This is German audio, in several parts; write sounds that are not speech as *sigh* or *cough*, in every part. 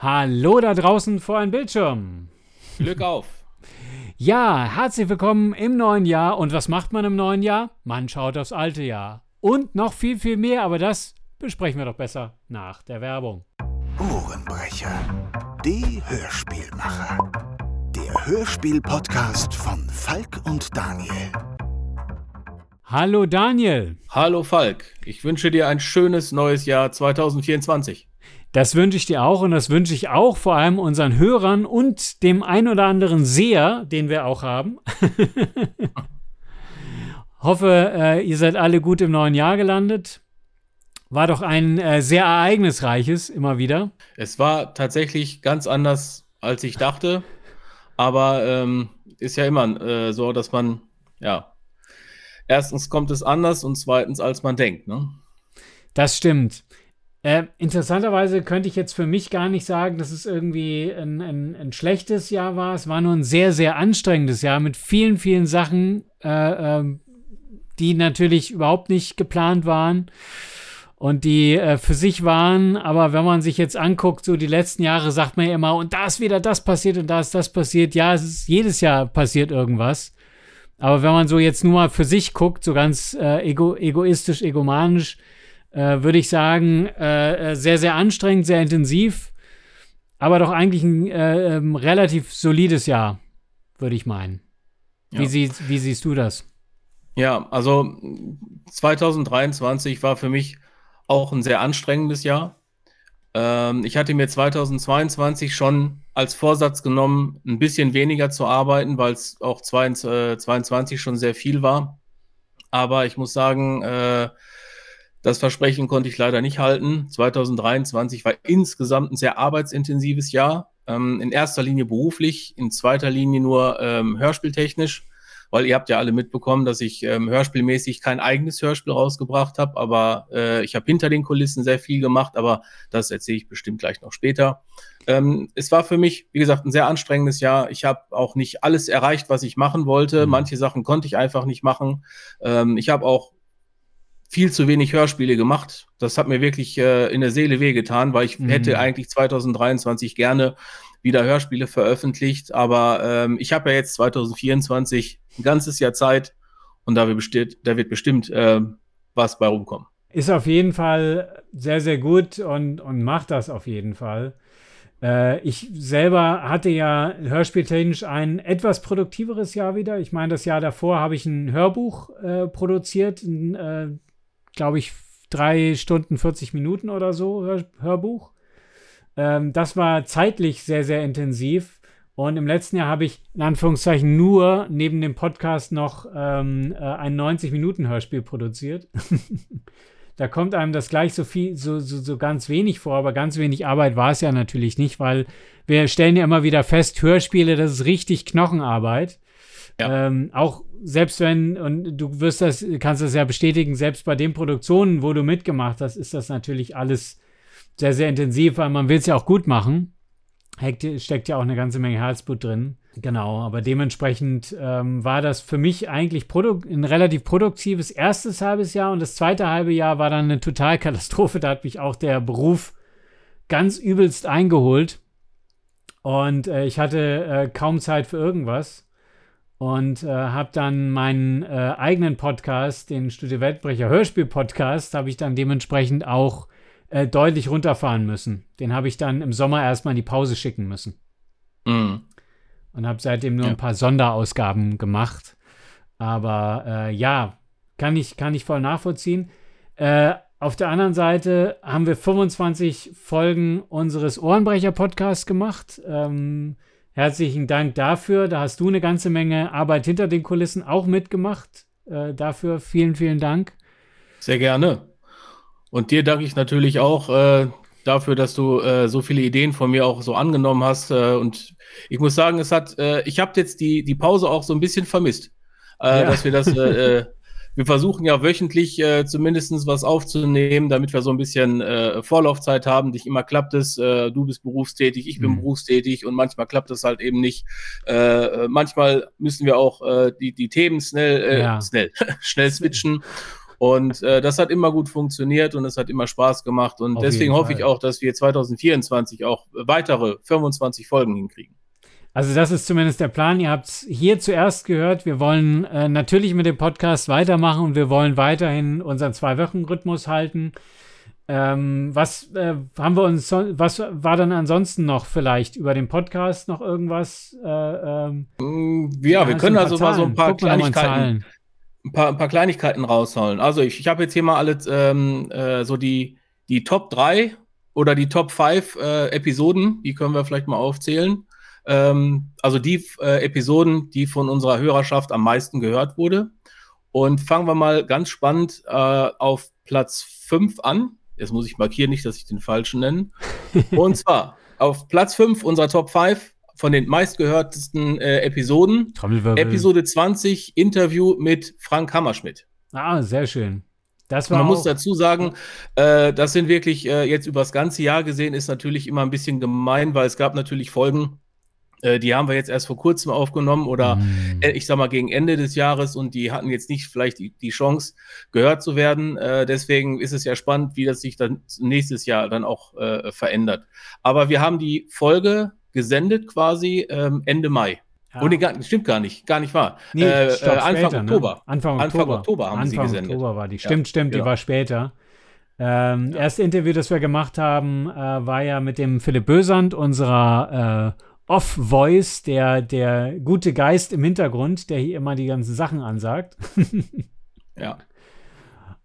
Hallo da draußen vor einem Bildschirm. Glück auf. Ja, herzlich willkommen im neuen Jahr. Und was macht man im neuen Jahr? Man schaut aufs alte Jahr. Und noch viel, viel mehr, aber das besprechen wir doch besser nach der Werbung. Ohrenbrecher. Die Hörspielmacher. Der Hörspiel-Podcast von Falk und Daniel. Hallo Daniel. Hallo Falk. Ich wünsche dir ein schönes neues Jahr 2024. Das wünsche ich dir auch und das wünsche ich auch vor allem unseren Hörern und dem ein oder anderen Seher, den wir auch haben. *laughs* Hoffe, äh, ihr seid alle gut im neuen Jahr gelandet. War doch ein äh, sehr ereignisreiches immer wieder. Es war tatsächlich ganz anders, als ich dachte. Aber ähm, ist ja immer äh, so, dass man, ja, erstens kommt es anders und zweitens, als man denkt. Ne? Das stimmt. Äh, interessanterweise könnte ich jetzt für mich gar nicht sagen, dass es irgendwie ein, ein, ein, schlechtes Jahr war. Es war nur ein sehr, sehr anstrengendes Jahr mit vielen, vielen Sachen, äh, äh, die natürlich überhaupt nicht geplant waren und die äh, für sich waren. Aber wenn man sich jetzt anguckt, so die letzten Jahre, sagt man ja immer, und da ist wieder das passiert und da ist das passiert. Ja, es ist jedes Jahr passiert irgendwas. Aber wenn man so jetzt nur mal für sich guckt, so ganz äh, ego egoistisch, egomanisch, äh, würde ich sagen, äh, äh, sehr, sehr anstrengend, sehr intensiv, aber doch eigentlich ein äh, ähm, relativ solides Jahr, würde ich meinen. Ja. Wie, sie, wie siehst du das? Ja, also 2023 war für mich auch ein sehr anstrengendes Jahr. Ähm, ich hatte mir 2022 schon als Vorsatz genommen, ein bisschen weniger zu arbeiten, weil es auch 2022 äh, schon sehr viel war. Aber ich muss sagen, äh, das Versprechen konnte ich leider nicht halten. 2023 war insgesamt ein sehr arbeitsintensives Jahr. Ähm, in erster Linie beruflich, in zweiter Linie nur ähm, hörspieltechnisch, weil ihr habt ja alle mitbekommen, dass ich ähm, hörspielmäßig kein eigenes Hörspiel rausgebracht habe, aber äh, ich habe hinter den Kulissen sehr viel gemacht, aber das erzähle ich bestimmt gleich noch später. Ähm, es war für mich, wie gesagt, ein sehr anstrengendes Jahr. Ich habe auch nicht alles erreicht, was ich machen wollte. Mhm. Manche Sachen konnte ich einfach nicht machen. Ähm, ich habe auch viel zu wenig Hörspiele gemacht. Das hat mir wirklich äh, in der Seele wehgetan, weil ich mhm. hätte eigentlich 2023 gerne wieder Hörspiele veröffentlicht, aber ähm, ich habe ja jetzt 2024 ein ganzes Jahr Zeit und da wird bestimmt, da wird bestimmt äh, was bei rumkommen. Ist auf jeden Fall sehr, sehr gut und, und macht das auf jeden Fall. Äh, ich selber hatte ja hörspieltechnisch ein etwas produktiveres Jahr wieder. Ich meine, das Jahr davor habe ich ein Hörbuch äh, produziert, ein äh, glaube ich, drei Stunden 40 Minuten oder so Hör Hörbuch. Ähm, das war zeitlich sehr, sehr intensiv. Und im letzten Jahr habe ich in Anführungszeichen nur neben dem Podcast noch ähm, äh, ein 90-Minuten-Hörspiel produziert. *laughs* da kommt einem das gleich so viel, so, so, so ganz wenig vor, aber ganz wenig Arbeit war es ja natürlich nicht, weil wir stellen ja immer wieder fest, Hörspiele, das ist richtig Knochenarbeit. Ähm, auch selbst wenn, und du wirst das, kannst das ja bestätigen, selbst bei den Produktionen, wo du mitgemacht hast, ist das natürlich alles sehr, sehr intensiv, weil man will es ja auch gut machen. Steckt ja auch eine ganze Menge Herzblut drin. Genau, aber dementsprechend ähm, war das für mich eigentlich ein relativ produktives erstes halbes Jahr und das zweite halbe Jahr war dann eine Totalkatastrophe. Da hat mich auch der Beruf ganz übelst eingeholt und äh, ich hatte äh, kaum Zeit für irgendwas und äh, habe dann meinen äh, eigenen Podcast, den Studio Weltbrecher Hörspiel Podcast, habe ich dann dementsprechend auch äh, deutlich runterfahren müssen. Den habe ich dann im Sommer erstmal in die Pause schicken müssen. Mhm. Und habe seitdem nur ja. ein paar Sonderausgaben gemacht. Aber äh, ja, kann ich, kann ich voll nachvollziehen. Äh, auf der anderen Seite haben wir 25 Folgen unseres Ohrenbrecher-Podcasts gemacht. Ähm, Herzlichen Dank dafür. Da hast du eine ganze Menge Arbeit hinter den Kulissen auch mitgemacht. Äh, dafür vielen, vielen Dank. Sehr gerne. Und dir danke ich natürlich auch äh, dafür, dass du äh, so viele Ideen von mir auch so angenommen hast. Äh, und ich muss sagen, es hat, äh, ich habe jetzt die, die Pause auch so ein bisschen vermisst, äh, ja. dass wir das *laughs* wir versuchen ja wöchentlich äh, zumindest was aufzunehmen, damit wir so ein bisschen äh, Vorlaufzeit haben. Nicht immer klappt es, äh, du bist berufstätig, ich bin mhm. berufstätig und manchmal klappt es halt eben nicht. Äh, manchmal müssen wir auch äh, die, die Themen schnell, äh, ja. schnell, *laughs* schnell switchen. Und äh, das hat immer gut funktioniert und es hat immer Spaß gemacht. Und Auf deswegen hoffe ich auch, dass wir 2024 auch weitere 25 Folgen hinkriegen. Also das ist zumindest der Plan. Ihr habt es hier zuerst gehört. Wir wollen äh, natürlich mit dem Podcast weitermachen und wir wollen weiterhin unseren Zwei-Wochen-Rhythmus halten. Ähm, was äh, haben wir uns, so, was war dann ansonsten noch vielleicht über den Podcast noch irgendwas? Äh, ähm, Mm, Ja, wir können also mal so ein paar Kleinigkeiten, ein paar, ein paar Kleinigkeiten rausholen. Also ich, ich habe jetzt hier mal alle ähm, äh, so die, die Top 3 oder die Top 5 äh, Episoden, die können wir vielleicht mal aufzählen. Ähm, also die äh, Episoden, die von unserer Hörerschaft am meisten gehört wurde. Und fangen wir mal ganz spannend äh, auf Platz 5 an. Jetzt muss ich markieren, nicht, dass ich den falschen nenne. *laughs* Und zwar auf Platz 5 unserer Top 5 von den meistgehörtesten äh, Episoden. Episode 20, Interview mit Frank Hammerschmidt. Ah, sehr schön. Das war man muss dazu sagen, äh, das sind wirklich äh, jetzt über das ganze Jahr gesehen, ist natürlich immer ein bisschen gemein, weil es gab natürlich Folgen, äh, die haben wir jetzt erst vor kurzem aufgenommen oder Mm. ich sag mal gegen Ende des Jahres und die hatten jetzt nicht vielleicht die, die Chance, gehört zu werden. Äh, deswegen ist es ja spannend, wie das sich dann nächstes Jahr dann auch äh, verändert. Aber wir haben die Folge gesendet quasi ähm, Ende Mai. Ja. Und nee, gar, stimmt gar nicht, gar nicht wahr. Nee, Äh, äh, Anfang später, ne? Oktober. Anfang Anfang Oktober. Oktober haben sie Anfang gesendet. Oktober war die. Ja, Stimmt, stimmt, die genau. war später. Ähm, Erste Interview, das wir gemacht haben, äh, war ja mit dem Philipp Bösand, unserer äh, Off-Voice, der, der gute Geist im Hintergrund, der hier immer die ganzen Sachen ansagt. *laughs* Ja.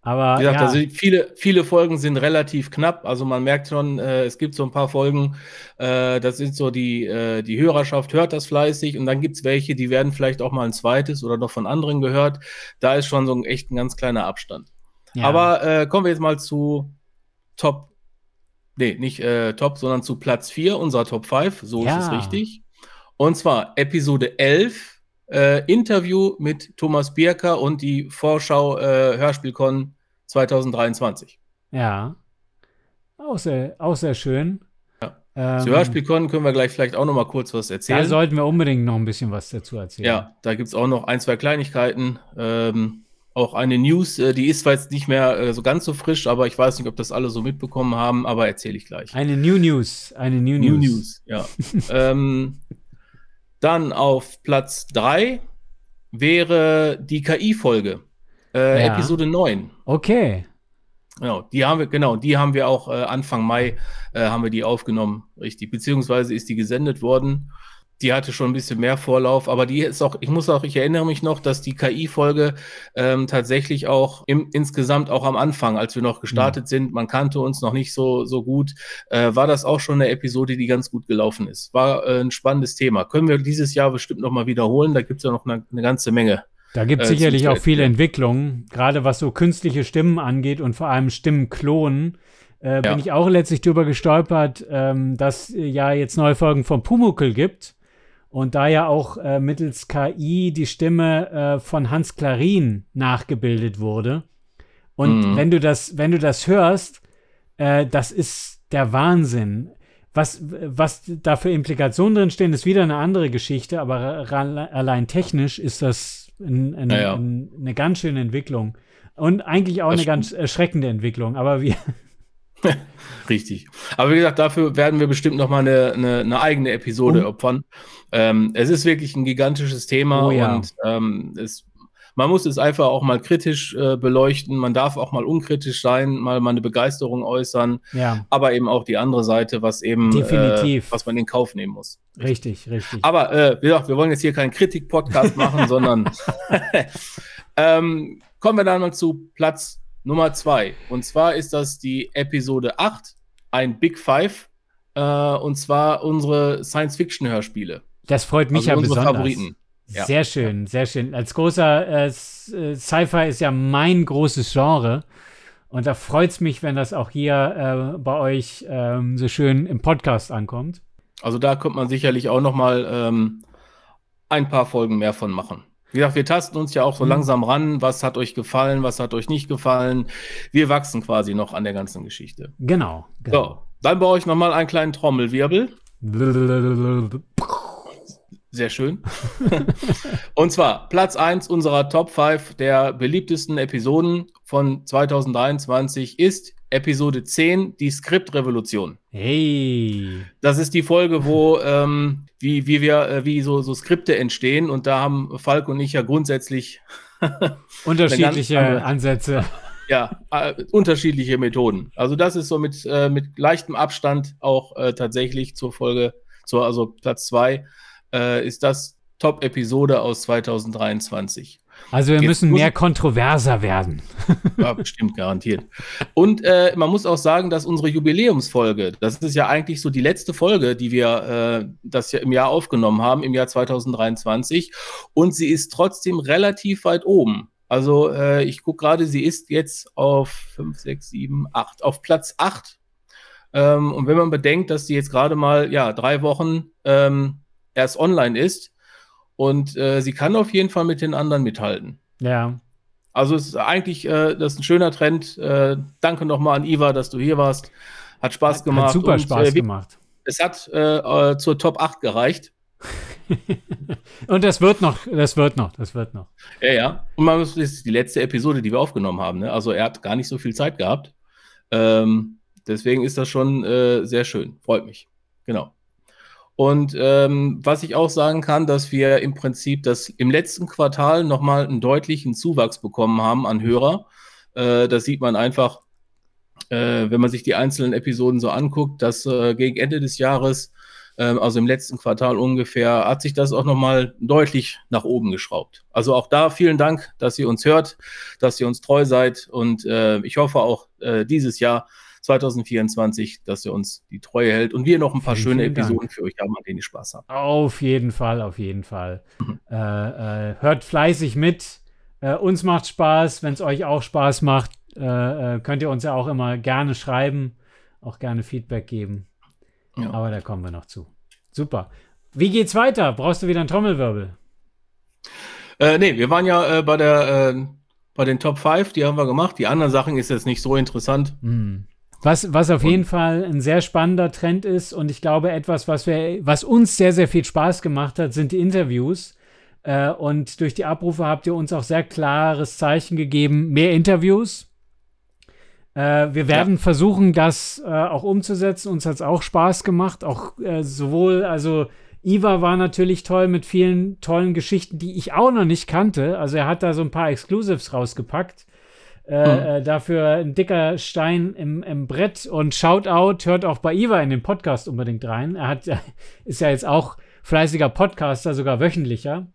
Aber Wie gesagt, ja, also viele, viele Folgen sind relativ knapp. Also man merkt schon, äh, es gibt so ein paar Folgen, äh, das sind so die, äh, die Hörerschaft hört das fleißig und dann gibt es welche, die werden vielleicht auch mal ein zweites oder noch von anderen gehört. Da ist schon so ein echt ein ganz kleiner Abstand. ja. Aber äh, kommen wir jetzt mal zu Top, nee, nicht äh, Top, sondern zu Platz 4 unserer Top 5. So Ja. ist es richtig. Und zwar Episode 11, äh, Interview mit Thomas Bierker und die Vorschau äh, Hörspielcon 2023. ja. Auch sehr, auch sehr schön. Ja. Ähm, Zu Hörspielcon können wir gleich vielleicht auch noch mal kurz was da erzählen. sollten wir unbedingt noch ein bisschen was dazu erzählen. Ja, da gibt es auch noch ein, zwei Kleinigkeiten. Ähm, auch eine News, äh, die ist zwar jetzt nicht mehr äh, so ganz so frisch, aber ich weiß nicht, ob das alle so mitbekommen haben, aber erzähle ich gleich. Eine New News. Eine New, New News. News, ja. *laughs* ähm, dann auf Platz 3 wäre die KI-Folge, äh, Ja. Episode 9. Okay. Genau, die haben wir, genau, die haben wir auch äh, Anfang Mai äh, haben wir die aufgenommen, richtig. Beziehungsweise ist die gesendet worden. Die hatte schon ein bisschen mehr Vorlauf, aber die ist auch, ich muss auch, ich erinnere mich noch, dass die KI-Folge ähm, tatsächlich auch im, insgesamt auch am Anfang, als wir noch gestartet sind, man kannte uns noch nicht so, so gut, äh, war das auch schon eine Episode, die ganz gut gelaufen ist. War äh, ein spannendes Thema. Können wir dieses Jahr bestimmt noch mal wiederholen, da gibt es ja noch eine, eine ganze Menge. Da gibt es Äh, sicherlich auch viele. Entwicklungen, gerade was so künstliche Stimmen angeht und vor allem Stimmenklonen. Äh, bin Ja. ich auch letztlich drüber gestolpert, ähm, dass äh, ja jetzt neue Folgen von Pumuckl gibt und da ja auch äh, mittels KI die Stimme äh, von Hans Klarin nachgebildet wurde. Und Mhm. wenn du das, wenn du das hörst, äh, das ist der Wahnsinn. Was, was da für Implikationen drin stehen, ist wieder eine andere Geschichte, aber allein technisch ist das ein, ein, Ja, ja. ein, eine ganz schöne Entwicklung. Und eigentlich auch Das eine ganz erschreckende Entwicklung. Aber wir, *laughs* Richtig. Aber wie gesagt, dafür werden wir bestimmt noch mal eine, eine, eine eigene Episode Um- opfern. Ähm, es ist wirklich ein gigantisches Thema Oh ja. und ähm, es, man muss es einfach auch mal kritisch äh, beleuchten. Man darf auch mal unkritisch sein, mal, mal eine Begeisterung äußern, ja, aber eben auch die andere Seite, was eben. Äh, was man in Kauf nehmen muss. richtig, richtig. Aber äh, wie gesagt, wir wollen jetzt hier keinen Kritik-Podcast machen, sondern *laughs* *laughs* ähm, kommen wir dann mal zu Platz Nummer zwei. Und zwar ist das die Episode 8, ein Big Five. Äh, und zwar unsere Science-Fiction-Hörspiele. Das freut mich Also ja unsere besonders. Favoriten. Ja. Sehr schön, sehr schön. Als großer äh, äh, Sci-Fi ist ja mein großes Genre. Und da freut es mich, wenn das auch hier äh, bei euch ähm, so schön im Podcast ankommt. Also da könnte man sicherlich auch noch mal ähm, ein paar Folgen mehr von machen. Wie gesagt, wir tasten uns ja auch so Mhm. langsam ran. Was hat euch gefallen? Was hat euch nicht gefallen? Wir wachsen quasi noch an der ganzen Geschichte. Genau. genau. So, dann baue ich noch mal einen kleinen Trommelwirbel. *laughs* Sehr schön. *laughs* und zwar Platz 1 unserer Top 5 der beliebtesten Episoden von 2023 ist Episode 10, die Skriptrevolution. Hey. Das ist die Folge, wo ähm, wie, wie wir, äh, wie so, so Skripte entstehen. Und da haben Falk und ich ja grundsätzlich *laughs* unterschiedliche andere, Ansätze. *laughs* Ja, äh, unterschiedliche Methoden. Also das ist so mit, äh, mit leichtem Abstand auch äh, tatsächlich zur Folge, zur, also Platz 2 äh, ist das Top-Episode aus 2023. Also wir Jetzt müssen mehr kontroverser werden. *laughs* Ja, bestimmt, garantiert. Und äh, man muss auch sagen, dass unsere Jubiläumsfolge, das ist ja eigentlich so die letzte Folge, die wir äh, das ja im Jahr aufgenommen haben, im Jahr 2023. Und sie ist trotzdem relativ weit oben. Also äh, ich gucke gerade, sie ist jetzt auf 5, 6, 7, 8, auf Platz 8. Ähm, und wenn man bedenkt, dass sie jetzt gerade mal ja, drei Wochen ähm, erst online ist und äh, sie kann auf jeden Fall mit den anderen mithalten. Ja. Also es ist eigentlich äh, das ist ein schöner Trend. Äh, danke nochmal an Iva, dass du hier warst. Hat Spaß hat, gemacht. Hat super und, Spaß äh, gemacht. Es hat äh, äh, zur Top 8 gereicht. *laughs* und das wird noch, das wird noch, das wird noch. Ja, ja. Und man muss, das ist die letzte Episode, die wir aufgenommen haben. Ne? Also er hat gar nicht so viel Zeit gehabt. Ähm, deswegen ist das schon sehr schön. Freut mich. Genau. Und ähm, was ich auch sagen kann, dass wir im Prinzip das im letzten Quartal nochmal einen deutlichen Zuwachs bekommen haben an Hörer. Äh, das sieht man einfach, äh, wenn man sich die einzelnen Episoden so anguckt, dass äh, gegen Ende des Jahres, ähm, also im letzten Quartal ungefähr, hat sich das auch nochmal deutlich nach oben geschraubt. Also auch da vielen Dank, dass ihr uns hört, dass ihr uns treu seid und äh, ich hoffe auch äh, dieses Jahr 2024, dass er uns die Treue hält und wir noch ein paar vielen, schöne vielen Episoden Dank. für euch haben, an denen ihr Spaß habt. Auf jeden Fall, auf jeden Fall. Mhm. Äh, äh, hört fleißig mit. Äh, uns macht Spaß. Wenn es euch auch Spaß macht, äh, äh, könnt ihr uns ja auch immer gerne schreiben, auch gerne Feedback geben. Ja. Aber da kommen wir noch zu. Super. Wie geht's weiter? Brauchst du wieder einen Trommelwirbel? Äh, nee, wir waren ja äh, bei der äh, bei den Top 5, die haben wir gemacht. Die anderen Sachen ist jetzt nicht so interessant. Mm. Was, was auf und jeden Fall ein sehr spannender Trend ist und ich glaube etwas, was, wir, was uns sehr, sehr viel Spaß gemacht hat, sind die Interviews. Äh, und durch die Abrufe habt ihr uns auch sehr klares Zeichen gegeben, mehr Interviews. Äh, wir werden ja. versuchen, das äh, auch umzusetzen. Uns hat es auch Spaß gemacht. Auch äh, sowohl, also Iva war natürlich toll mit vielen tollen Geschichten, die ich auch noch nicht kannte. Also er hat da so ein paar Exclusives rausgepackt. Äh, mhm. dafür ein dicker Stein im, im Brett und Shoutout, hört auch bei Iva in den Podcast unbedingt rein. Er hat, *laughs* ist ja jetzt auch fleißiger Podcaster, sogar wöchentlicher,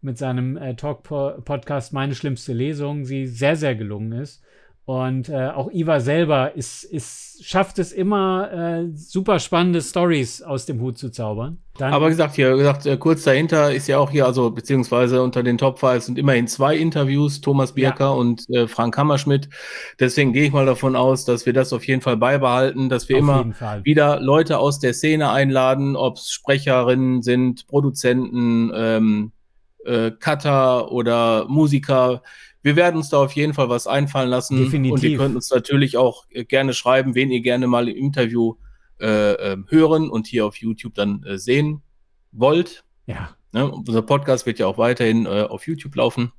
mit seinem äh, Talk-Podcast Meine schlimmste Lesung, die sehr, sehr gelungen ist. Und äh, auch Iva selber ist, ist, schafft es immer, äh, super spannende Stories aus dem Hut zu zaubern. Dann Aber gesagt, hier gesagt, äh, kurz dahinter ist ja auch hier, also beziehungsweise unter den Top 5 sind immerhin zwei Interviews, Thomas Bierker ja. und äh, Frank Hammerschmidt. Deswegen gehe ich mal davon aus, dass wir das auf jeden Fall beibehalten, dass wir auf immer wieder Leute aus der Szene einladen, ob es Sprecherinnen sind, Produzenten, ähm, äh, Cutter oder Musiker wir werden uns da auf jeden Fall was einfallen lassen. Definitiv. Und ihr könnt uns natürlich auch äh, gerne schreiben, wen ihr gerne mal im Interview äh, ähm, hören und hier auf YouTube dann äh, sehen wollt. Ja. Ne? Unser Podcast wird ja auch weiterhin äh, auf YouTube laufen.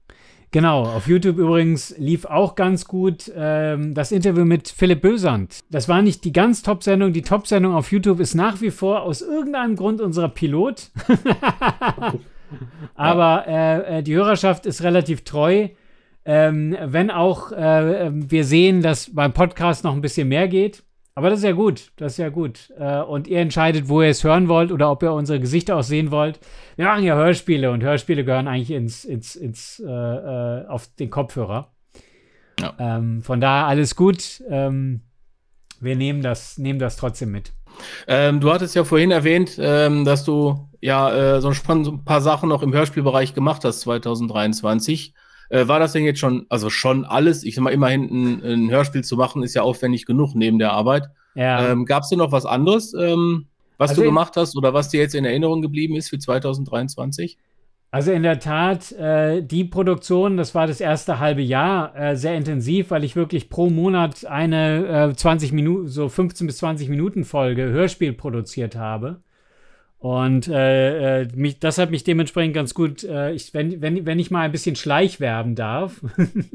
Genau, auf YouTube übrigens lief auch ganz gut ähm, das Interview mit Philipp Bösand. Das war nicht die ganz Top-Sendung. Die Top-Sendung auf YouTube ist nach wie vor aus irgendeinem Grund unser Pilot. *laughs* Aber äh, äh, die Hörerschaft ist relativ treu. Ähm, wenn auch äh, wir sehen, dass beim Podcast noch ein bisschen mehr geht. Aber das ist ja gut, das ist ja gut. Äh, und ihr entscheidet, wo ihr es hören wollt oder ob ihr unsere Gesichter auch sehen wollt. Wir machen ja Hörspiele und Hörspiele gehören eigentlich ins, ins, ins, äh, äh auf den Kopfhörer. Ja. Ähm, von daher alles gut. Ähm, wir nehmen das, nehmen das trotzdem mit. Ähm, du hattest ja vorhin erwähnt, ähm, dass du ja äh, so ein paar Sachen noch im Hörspielbereich gemacht hast 2023. Äh, war das denn jetzt schon, also schon alles? Ich sag mal, immerhin ein, ein Hörspiel zu machen, ist ja aufwendig genug neben der Arbeit. Ja. Ähm, Gab es denn noch was anderes, ähm, was also du gemacht hast oder was dir jetzt in Erinnerung geblieben ist für 2023? Also in der Tat, äh, die Produktion, das war das erste halbe Jahr, äh, sehr intensiv, weil ich wirklich pro Monat eine äh, 20 Minuten, so 15 bis 20 Minuten Folge Hörspiel produziert habe. Und äh, äh, mich, das hat mich dementsprechend ganz gut, äh, ich, wenn, wenn, wenn ich mal ein bisschen schleichwerben darf,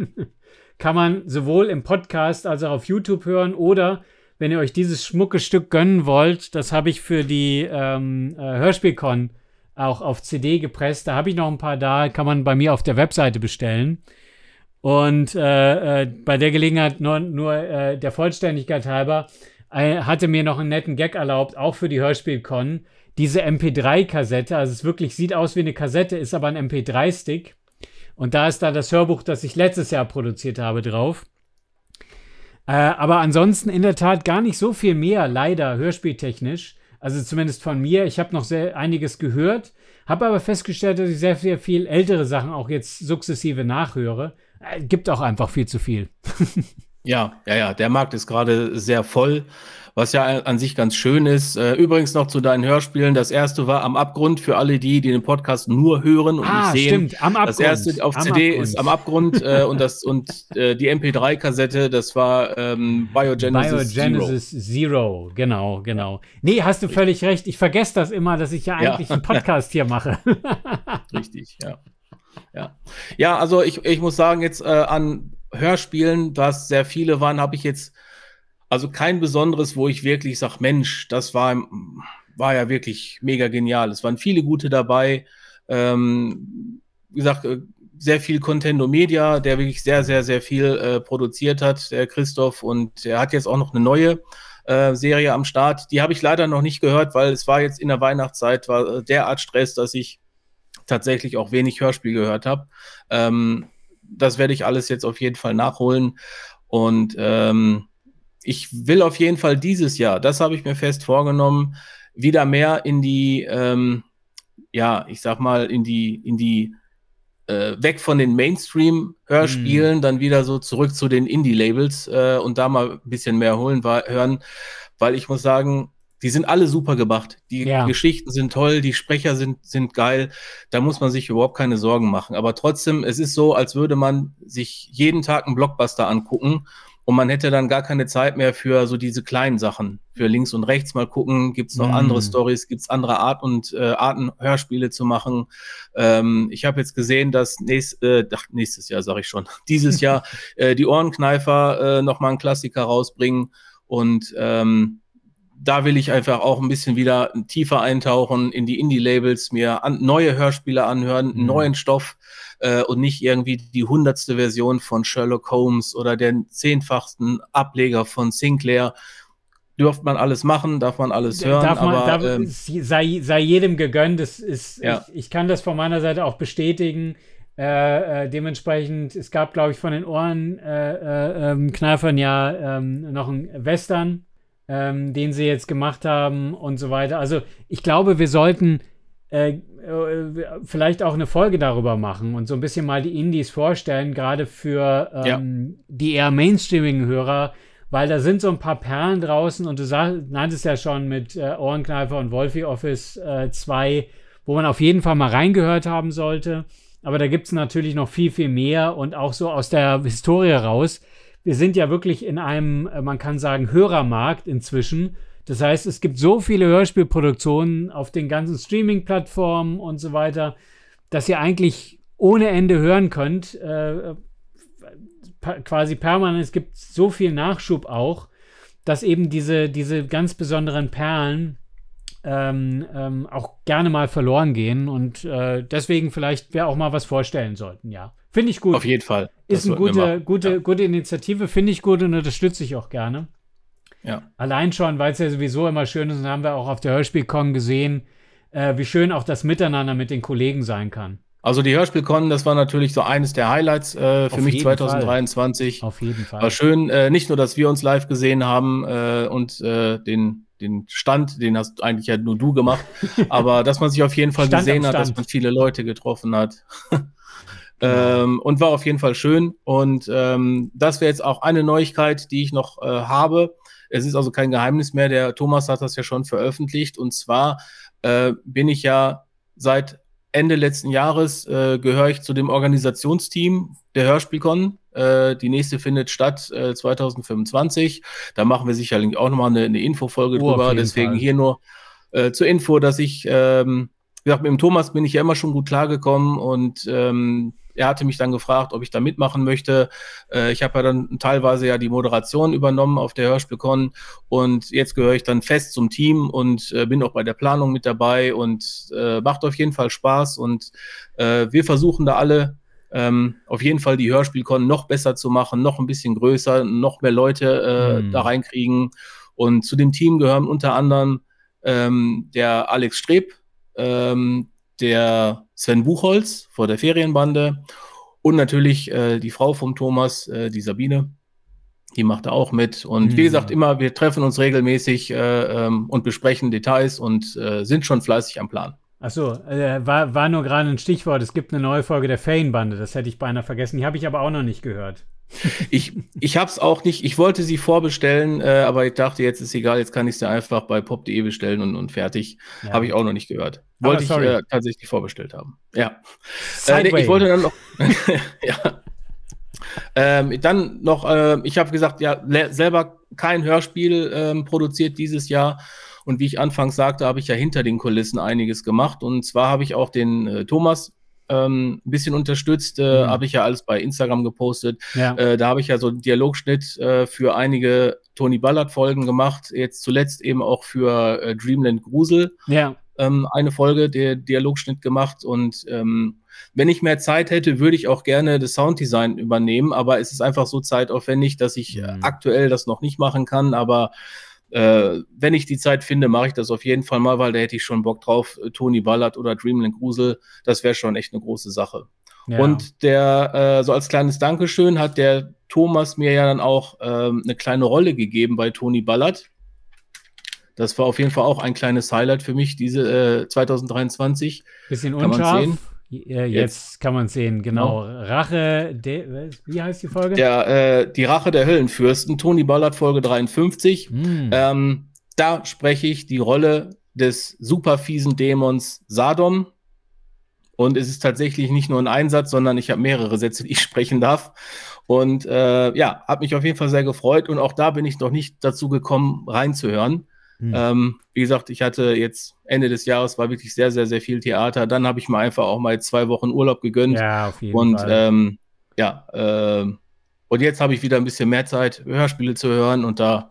*laughs* kann man sowohl im Podcast als auch auf YouTube hören oder wenn ihr euch dieses schmucke Stück gönnen wollt, das habe ich für die ähm, äh, Hörspielcon auch auf CD gepresst. Da habe ich noch ein paar da, kann man bei mir auf der Webseite bestellen. Und äh, äh, bei der Gelegenheit nur, nur äh, der Vollständigkeit halber hatte mir noch einen netten Gag erlaubt, auch für die Hörspielcon. Diese MP3-Kassette, also es wirklich sieht aus wie eine Kassette, ist aber ein MP3-Stick. Und da ist da das Hörbuch, das ich letztes Jahr produziert habe, drauf. Äh, aber ansonsten in der Tat gar nicht so viel mehr, leider hörspieltechnisch. Also zumindest von mir. Ich habe noch sehr einiges gehört, habe aber festgestellt, dass ich sehr, sehr viel ältere Sachen auch jetzt sukzessive nachhöre. Äh, gibt auch einfach viel zu viel. *laughs* ja, ja, ja. Der Markt ist gerade sehr voll was ja an sich ganz schön ist. Äh, übrigens noch zu deinen Hörspielen. Das erste war am Abgrund für alle die, die den Podcast nur hören und ah, nicht sehen. Stimmt, am Abgrund. Das erste auf am CD Abgrund. ist am Abgrund äh, und das und äh, die MP3-Kassette, das war ähm, Biogenesis, Biogenesis Zero. Zero. Genau, genau. Nee, hast du völlig recht. Ich vergesse das immer, dass ich ja eigentlich ja. einen Podcast hier mache. *laughs* Richtig, ja. Ja, ja also ich, ich muss sagen, jetzt äh, an Hörspielen, was sehr viele waren, habe ich jetzt also kein besonderes, wo ich wirklich sage, Mensch, das war, war ja wirklich mega genial. Es waren viele gute dabei. Ähm, wie gesagt, äh, sehr viel Contendo Media, der wirklich sehr, sehr, sehr viel äh, produziert hat, der Christoph. Und er hat jetzt auch noch eine neue äh, Serie am Start. Die habe ich leider noch nicht gehört, weil es war jetzt in der Weihnachtszeit, war äh, derart Stress, dass ich tatsächlich auch wenig Hörspiel gehört habe. Ähm, das werde ich alles jetzt auf jeden Fall nachholen. Und ähm, ich will auf jeden Fall dieses Jahr, das habe ich mir fest vorgenommen, wieder mehr in die, ähm, ja, ich sag mal, in die, in die, äh, weg von den Mainstream-Hörspielen, mm. dann wieder so zurück zu den Indie-Labels äh, und da mal ein bisschen mehr holen, hören, weil ich muss sagen, die sind alle super gemacht. Die ja. Geschichten sind toll, die Sprecher sind, sind geil. Da muss man sich überhaupt keine Sorgen machen. Aber trotzdem, es ist so, als würde man sich jeden Tag einen Blockbuster angucken und man hätte dann gar keine Zeit mehr für so diese kleinen Sachen. Für links und rechts mal gucken, gibt es noch mm. andere Stories, gibt es andere Art und äh, Arten, Hörspiele zu machen. Ähm, ich habe jetzt gesehen, dass nächst, äh, ach, nächstes Jahr, sage ich schon, *laughs* dieses Jahr äh, die Ohrenkneifer äh, nochmal einen Klassiker rausbringen. Und ähm, da will ich einfach auch ein bisschen wieder tiefer eintauchen in die Indie-Labels, mir an, neue Hörspiele anhören, mhm. neuen Stoff äh, und nicht irgendwie die hundertste Version von Sherlock Holmes oder den zehnfachsten Ableger von Sinclair. Dürft man alles machen, darf man alles hören, darf man, aber darf, ähm, sei, sei jedem gegönnt. Das ist, ja. ich, ich kann das von meiner Seite auch bestätigen. Äh, äh, dementsprechend, es gab, glaube ich, von den Ohrenkneifern äh, äh, ähm, ja ähm, noch einen Western, ähm, den sie jetzt gemacht haben und so weiter. Also ich glaube, wir sollten äh, äh, vielleicht auch eine Folge darüber machen und so ein bisschen mal die Indies vorstellen, gerade für ähm, ja. die eher Mainstreaming-Hörer, weil da sind so ein paar Perlen draußen und du sag, nanntest ja schon mit äh, Ohrenkneifer und Wolfie Office 2, äh, wo man auf jeden Fall mal reingehört haben sollte. Aber da gibt es natürlich noch viel, viel mehr und auch so aus der Historie raus. Wir sind ja wirklich in einem, äh, man kann sagen, Hörermarkt inzwischen das heißt, es gibt so viele Hörspielproduktionen auf den ganzen Streaming-Plattformen und so weiter, dass ihr eigentlich ohne Ende hören könnt. Äh, quasi permanent. Es gibt so viel Nachschub auch, dass eben diese, diese ganz besonderen Perlen ähm, ähm, auch gerne mal verloren gehen und äh, deswegen vielleicht wir auch mal was vorstellen sollten, ja. Finde ich gut. Auf jeden Fall. Ist eine gute, gute, ja. gute Initiative, finde ich gut und unterstütze ich auch gerne. Ja. Allein schon, weil es ja sowieso immer schön ist, und haben wir auch auf der Hörspielkon gesehen, äh, wie schön auch das Miteinander mit den Kollegen sein kann. Also die Hörspielkon, das war natürlich so eines der Highlights äh, für Auf mich 2023. Fall. Auf jeden Fall. War schön, äh, nicht nur, dass wir uns live gesehen haben äh, und äh, den, den Stand, den hast eigentlich ja nur du gemacht, *laughs* aber dass man sich auf jeden Fall Stand gesehen hat, dass man viele Leute getroffen hat. *laughs* ähm, und war auf jeden Fall schön. Und ähm, das wäre jetzt auch eine Neuigkeit, die ich noch äh, habe. Es ist also kein Geheimnis mehr. Der Thomas hat das ja schon veröffentlicht. Und zwar äh, bin ich ja seit Ende letzten Jahres äh, gehöre ich zu dem Organisationsteam der Hörspielkon. Äh, die nächste findet statt äh, 2025. Da machen wir sicherlich auch nochmal eine, eine Infofolge oh, drüber. Deswegen Fall. hier nur äh, zur Info, dass ich, ähm, wie gesagt, mit dem Thomas bin ich ja immer schon gut klargekommen und ähm, er hatte mich dann gefragt, ob ich da mitmachen möchte. Äh, ich habe ja dann teilweise ja die Moderation übernommen auf der Hörspielcon und jetzt gehöre ich dann fest zum Team und äh, bin auch bei der Planung mit dabei und äh, macht auf jeden Fall Spaß und äh, wir versuchen da alle ähm, auf jeden Fall die Hörspielkon noch besser zu machen, noch ein bisschen größer, noch mehr Leute mm. da reinkriegen. Und zu dem Team gehören unter anderem ähm, der Alex Streb, ähm, der Sven Buchholz vor der Ferienbande und natürlich äh, die Frau vom Thomas, äh, die Sabine. Die macht da auch mit. Und mhm. wie gesagt, immer, wir treffen uns regelmäßig äh, ähm, und besprechen Details und äh, sind schon fleißig am Plan. Achso, äh, war, war nur gerade ein Stichwort. Es gibt eine neue Folge der Ferienbande. Das hätte ich beinahe vergessen. Die habe ich aber auch noch nicht gehört. *laughs* Ich, ich habe es auch nicht, ich wollte sie vorbestellen, äh, aber ich dachte, jetzt ist egal, jetzt kann ich sie einfach bei pop.de bestellen und, und fertig. Ja. Habe ich auch noch nicht gehört. Wollte ich äh, tatsächlich vorbestellt haben. Ja. Äh, ich wollte dann noch. *laughs* ja. Ähm, dann noch, äh, ich habe gesagt, ja, selber kein Hörspiel ähm, produziert dieses Jahr. Und wie ich anfangs sagte, habe ich ja hinter den Kulissen einiges gemacht. Und zwar habe ich auch den äh, Thomas ähm, ein bisschen unterstützt. Äh, mhm. Habe ich ja alles bei Instagram gepostet. Ja. Äh, da habe ich ja so einen Dialogschnitt äh, für einige Tony Ballard-Folgen gemacht. Jetzt zuletzt eben auch für äh, Dreamland Grusel. Ja. Ähm, eine Folge der Dialogschnitt gemacht und ähm, wenn ich mehr Zeit hätte, würde ich auch gerne das Sounddesign übernehmen, aber es ist einfach so zeitaufwendig, dass ich mhm. aktuell das noch nicht machen kann. Aber äh, wenn ich die Zeit finde, mache ich das auf jeden Fall mal, weil da hätte ich schon Bock drauf. Tony Ballard oder Dreamland Grusel, das wäre schon echt eine große Sache. Ja. Und der, äh, so als kleines Dankeschön hat der Thomas mir ja dann auch ähm, eine kleine Rolle gegeben bei Tony Ballard. Das war auf jeden Fall auch ein kleines Highlight für mich, diese äh, 2023. Bisschen unscharf. Äh, jetzt, jetzt, kann man sehen, genau. genau. Rache, de, wie heißt die Folge? Der, äh, die Rache der Höllenfürsten, Tony Ballard, Folge 53. Mm. Ähm, da spreche ich die Rolle des super fiesen Dämons Sadom. Und es ist tatsächlich nicht nur ein Einsatz, sondern ich habe mehrere Sätze, die ich *laughs* sprechen darf. Und äh, ja, habe mich auf jeden Fall sehr gefreut. Und auch da bin ich noch nicht dazu gekommen, reinzuhören. Hm. Ähm, wie gesagt, ich hatte jetzt Ende des Jahres war wirklich sehr, sehr, sehr viel Theater. Dann habe ich mir einfach auch mal zwei Wochen Urlaub gegönnt. Ja, auf jeden und, Fall. Ähm, ja, äh, und jetzt habe ich wieder ein bisschen mehr Zeit, Hörspiele zu hören und da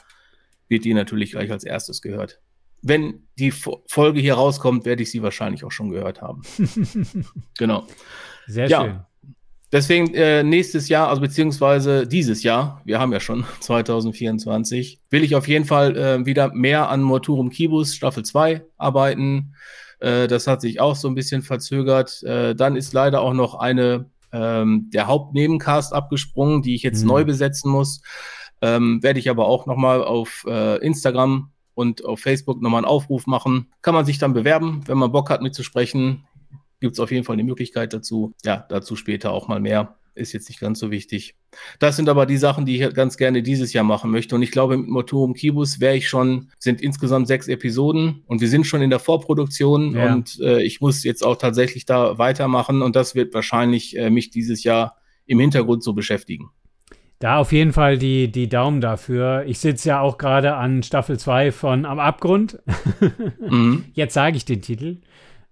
wird die natürlich gleich als erstes gehört. Wenn die Folge hier rauskommt, werde ich sie wahrscheinlich auch schon gehört haben. *laughs* genau. Sehr ja. schön. Deswegen äh, nächstes Jahr, also beziehungsweise dieses Jahr, wir haben ja schon *laughs* 2024, will ich auf jeden Fall äh, wieder mehr an Morturum Kibus Staffel 2 arbeiten. Äh, das hat sich auch so ein bisschen verzögert. Äh, dann ist leider auch noch eine ähm, der Hauptnebencast abgesprungen, die ich jetzt mhm. neu besetzen muss. Ähm, Werde ich aber auch nochmal auf äh, Instagram und auf Facebook nochmal einen Aufruf machen. Kann man sich dann bewerben, wenn man Bock hat mitzusprechen gibt es auf jeden Fall eine Möglichkeit dazu. Ja, dazu später auch mal mehr. Ist jetzt nicht ganz so wichtig. Das sind aber die Sachen, die ich ganz gerne dieses Jahr machen möchte. Und ich glaube, mit Motorum Kibus wäre ich schon, sind insgesamt sechs Episoden und wir sind schon in der Vorproduktion ja. und äh, ich muss jetzt auch tatsächlich da weitermachen und das wird wahrscheinlich äh, mich dieses Jahr im Hintergrund so beschäftigen. Da auf jeden Fall die, die Daumen dafür. Ich sitze ja auch gerade an Staffel 2 von Am Abgrund. *laughs* mhm. Jetzt sage ich den Titel.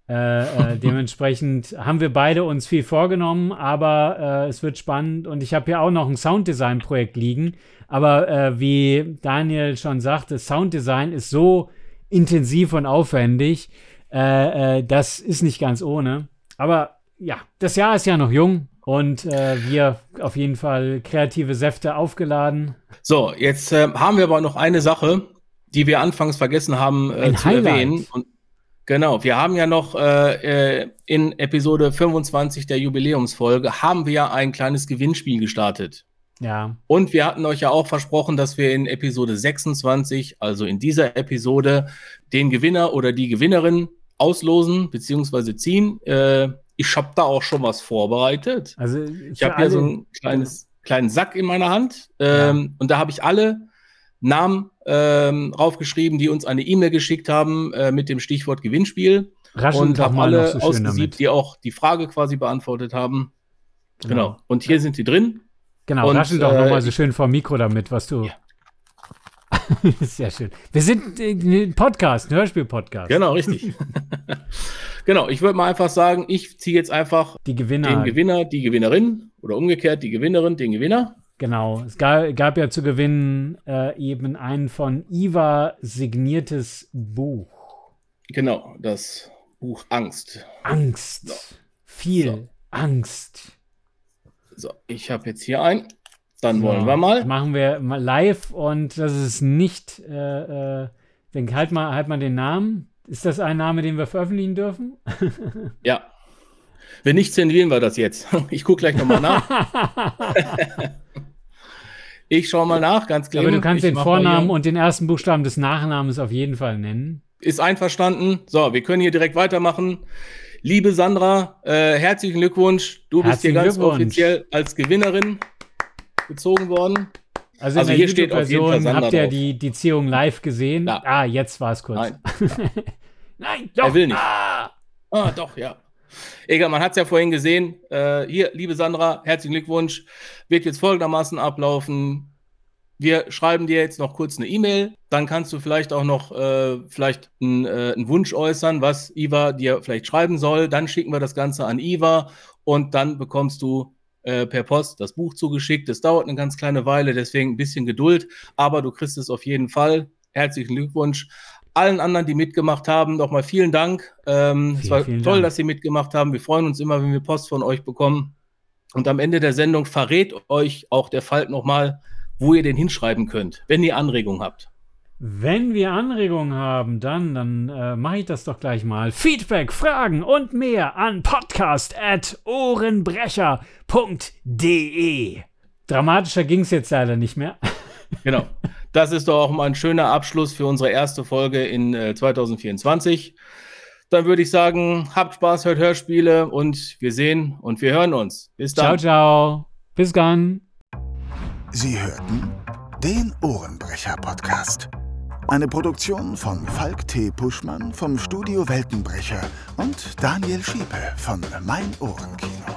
Äh, äh, *laughs* dementsprechend haben wir beide uns viel vorgenommen, aber äh, es wird spannend und ich habe hier auch noch ein Sounddesign-Projekt liegen. Aber äh, wie Daniel schon sagte, Sounddesign ist so intensiv und aufwendig, äh, äh, das ist nicht ganz ohne. Aber ja, das Jahr ist ja noch jung und wir auf jeden Fall kreative Säfte aufgeladen. So, jetzt haben wir aber noch eine Sache, die wir anfangs vergessen haben zu Highlight. erwähnen. Und Genau, wir haben ja noch äh, äh in Episode 25 der Jubiläumsfolge haben wir ja ein kleines Gewinnspiel gestartet. Ja. Und wir hatten euch ja auch versprochen, dass wir in Episode 26, also in dieser Episode, den Gewinner oder die Gewinnerin auslosen bzw. ziehen. Äh, ich habe da auch schon was vorbereitet. Also ich habe hier so ein kleines, kleinen Sack in meiner Hand ähm, ja. und da habe ich alle Namen ähm, raufgeschrieben, die uns eine E-Mail geschickt haben äh, mit dem Stichwort Gewinnspiel. Raschen und haben alle so ausgesiebt, die auch die Frage quasi beantwortet haben. Genau. genau. Und hier ja. sind die drin. Genau, und, raschel doch äh, nochmal so schön vom Mikro damit, was du. Ja. *laughs* Sehr schön. Wir sind ein Podcast, ein Hörspiel-Podcast. Genau, richtig. *laughs* genau, ich würde mal einfach sagen, ich ziehe jetzt einfach die Gewinner. den Gewinner, die Gewinnerin oder umgekehrt die Gewinnerin, den Gewinner. Genau, es gab, gab ja zu gewinnen äh, eben ein von Iva signiertes Buch. Genau, das Buch Angst. Angst. So. Viel so. Angst. So, ich habe jetzt hier ein. Dann so, wollen wir mal. Machen wir mal live und das ist nicht, äh, äh, denk, halt mal, halt mal den Namen. Ist das ein Name, den wir veröffentlichen dürfen? *laughs* ja. Wenn nicht, zensieren wir das jetzt. *laughs* Ich gucke gleich nochmal nach. *laughs* ich schaue mal nach, ganz klar. Aber du kannst ich den Vornamen und den ersten Buchstaben des Nachnamens auf jeden Fall nennen. Ist einverstanden. So, wir können hier direkt weitermachen. Liebe Sandra, äh, herzlichen Glückwunsch. Du herzlichen bist hier ganz offiziell als Gewinnerin gezogen worden. Also, also hier steht auf jeden Fall Sandra Habt ihr die, die Ziehung live gesehen? Ja. Ah, jetzt war es kurz. Nein. *laughs* Nein, doch. Er will nicht. Ah, ah doch, ja. Egal, man hat es ja vorhin gesehen. Äh, hier, liebe Sandra, herzlichen Glückwunsch. Wird jetzt folgendermaßen ablaufen. Wir schreiben dir jetzt noch kurz eine E-Mail. Dann kannst du vielleicht auch noch äh, vielleicht einen, äh, einen Wunsch äußern, was Iva dir vielleicht schreiben soll. Dann schicken wir das Ganze an Iva und dann bekommst du äh, per Post das Buch zugeschickt. Das dauert eine ganz kleine Weile, deswegen ein bisschen Geduld, aber du kriegst es auf jeden Fall. Herzlichen Glückwunsch. Allen anderen, die mitgemacht haben, nochmal vielen Dank. Ähm, vielen, es war toll, Dank. dass Sie mitgemacht haben. Wir freuen uns immer, wenn wir Post von euch bekommen. Und am Ende der Sendung verrät euch auch der Falk nochmal, wo ihr den hinschreiben könnt, wenn ihr Anregungen habt. Wenn wir Anregungen haben, dann, dann äh, mache ich das doch gleich mal. Feedback, Fragen und mehr an podcast.ohrenbrecher.de. Dramatischer ging es jetzt leider nicht mehr. Genau. *laughs* Das ist doch auch mal ein schöner Abschluss für unsere erste Folge in äh, 2024. Dann würde ich sagen, habt Spaß, hört Hörspiele und wir sehen und wir hören uns. Bis dann. Ciao, ciao. Bis dann. Sie hörten den Ohrenbrecher-Podcast. Eine Produktion von Falk T. Puschmann vom Studio Weltenbrecher und Daniel Schiepe von Mein Ohrenkino.